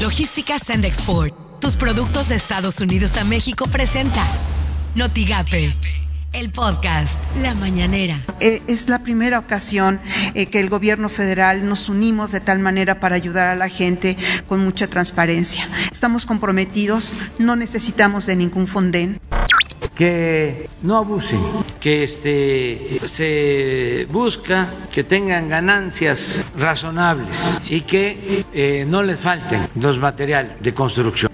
Logística Send Export. Tus productos de Estados Unidos a México presenta Notigape. El podcast La Mañanera. Eh, es la primera ocasión eh, que el gobierno federal nos unimos de tal manera para ayudar a la gente con mucha transparencia. Estamos comprometidos, no necesitamos de ningún fondén que no abusen, que este, se busca que tengan ganancias razonables y que eh, no les falten los materiales de construcción.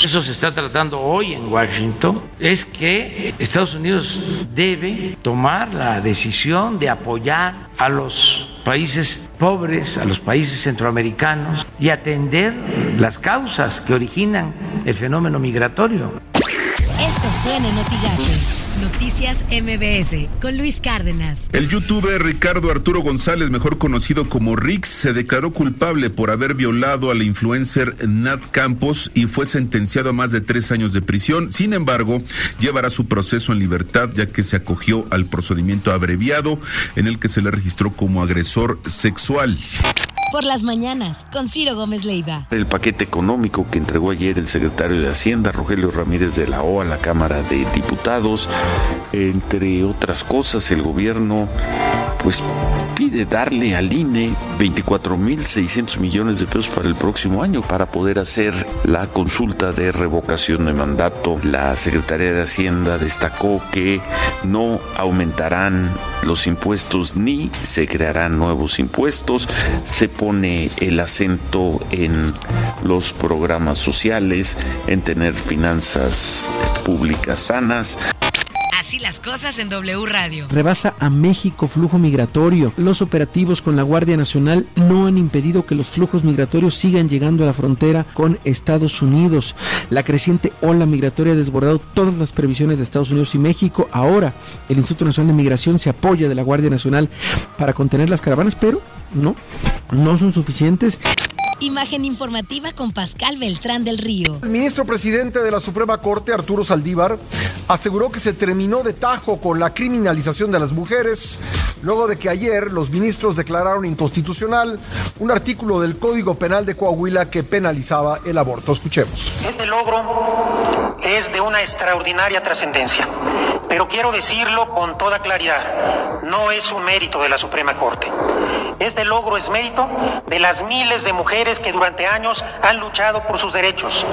Eso se está tratando hoy en Washington, es que Estados Unidos debe tomar la decisión de apoyar a los países pobres, a los países centroamericanos y atender las causas que originan el fenómeno migratorio. Esto suena en Noticias MBS con Luis Cárdenas. El youtuber Ricardo Arturo González, mejor conocido como Rix, se declaró culpable por haber violado a la influencer Nat Campos y fue sentenciado a más de tres años de prisión. Sin embargo, llevará su proceso en libertad ya que se acogió al procedimiento abreviado en el que se le registró como agresor sexual por las mañanas con Ciro Gómez Leiva. El paquete económico que entregó ayer el secretario de Hacienda, Rogelio Ramírez de la O, a la Cámara de Diputados, entre otras cosas, el gobierno pues pide darle al INE 24.600 millones de pesos para el próximo año para poder hacer la consulta de revocación de mandato. La Secretaría de Hacienda destacó que no aumentarán los impuestos ni se crearán nuevos impuestos. Se pone el acento en los programas sociales, en tener finanzas públicas sanas. Así las cosas en W Radio. Rebasa a México flujo migratorio. Los operativos con la Guardia Nacional no han impedido que los flujos migratorios sigan llegando a la frontera con Estados Unidos. La creciente ola migratoria ha desbordado todas las previsiones de Estados Unidos y México. Ahora, el Instituto Nacional de Migración se apoya de la Guardia Nacional para contener las caravanas, pero no, no son suficientes. Imagen informativa con Pascal Beltrán del Río. El ministro presidente de la Suprema Corte, Arturo Saldívar, aseguró que se terminó de tajo con la criminalización de las mujeres, luego de que ayer los ministros declararon inconstitucional un artículo del Código Penal de Coahuila que penalizaba el aborto. Escuchemos. Este logro es de una extraordinaria trascendencia, pero quiero decirlo con toda claridad, no es un mérito de la Suprema Corte. Este logro es mérito de las miles de mujeres que durante años han luchado por sus derechos.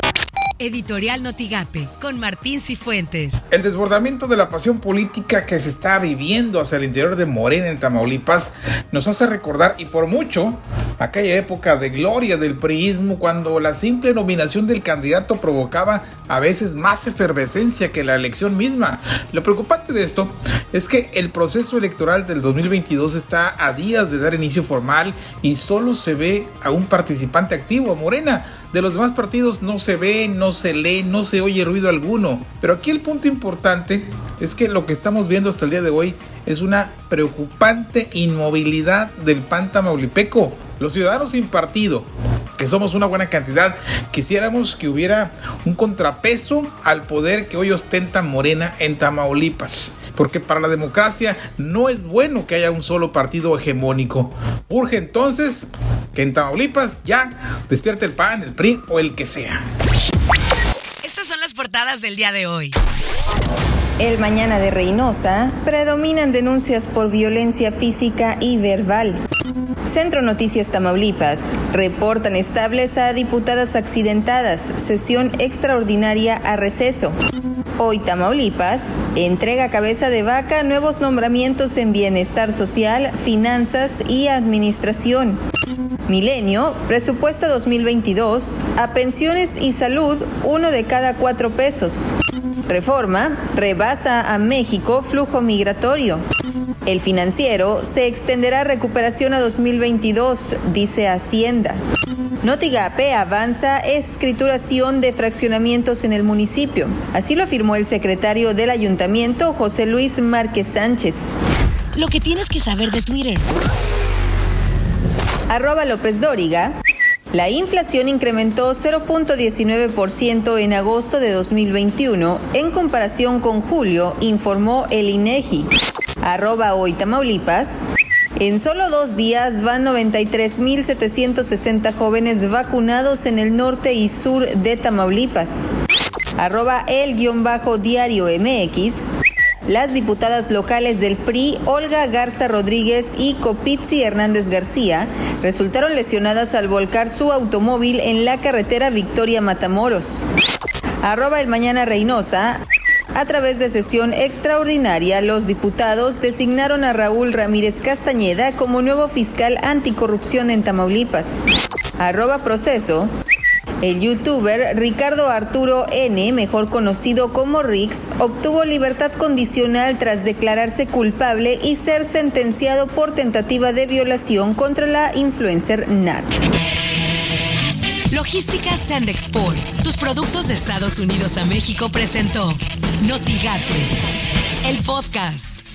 Editorial Notigape con Martín Cifuentes. El desbordamiento de la pasión política que se está viviendo hacia el interior de Morena en Tamaulipas nos hace recordar y por mucho aquella época de gloria del priismo cuando la simple nominación del candidato provocaba a veces más efervescencia que la elección misma. Lo preocupante de esto es que el proceso electoral del 2022 está a días de dar inicio formal y solo se ve a un participante activo, Morena de los demás partidos no se ve, no se lee, no se oye ruido alguno. Pero aquí el punto importante es que lo que estamos viendo hasta el día de hoy es una preocupante inmovilidad del PAN tamaulipeco. Los ciudadanos sin partido, que somos una buena cantidad, quisiéramos que hubiera un contrapeso al poder que hoy ostenta Morena en Tamaulipas. Porque para la democracia no es bueno que haya un solo partido hegemónico. Urge entonces que en Tamaulipas ya despierte el PAN, el PRI o el que sea. Estas son las portadas del día de hoy. El mañana de Reynosa predominan denuncias por violencia física y verbal. Centro Noticias Tamaulipas. Reportan estables a diputadas accidentadas. Sesión extraordinaria a receso. Hoy Tamaulipas entrega cabeza de vaca nuevos nombramientos en bienestar social, finanzas y administración. Milenio, presupuesto 2022, a pensiones y salud, uno de cada cuatro pesos. Reforma, rebasa a México flujo migratorio. El financiero se extenderá recuperación a 2022, dice Hacienda. Notigape avanza escrituración de fraccionamientos en el municipio. Así lo afirmó el secretario del ayuntamiento, José Luis Márquez Sánchez. Lo que tienes que saber de Twitter. Arroba López Dóriga. La inflación incrementó 0.19% en agosto de 2021 en comparación con julio, informó el INEGI. Arroba hoy Tamaulipas. En solo dos días van 93.760 jóvenes vacunados en el norte y sur de Tamaulipas. Arroba el guion bajo diario MX. Las diputadas locales del PRI, Olga Garza Rodríguez y Copizzi Hernández García, resultaron lesionadas al volcar su automóvil en la carretera Victoria Matamoros. Arroba el mañana Reynosa. A través de sesión extraordinaria, los diputados designaron a Raúl Ramírez Castañeda como nuevo fiscal anticorrupción en Tamaulipas. Arroba proceso. El youtuber Ricardo Arturo N., mejor conocido como Rix, obtuvo libertad condicional tras declararse culpable y ser sentenciado por tentativa de violación contra la influencer Nat. Logística Sandexport, tus productos de Estados Unidos a México presentó Notigate, el podcast.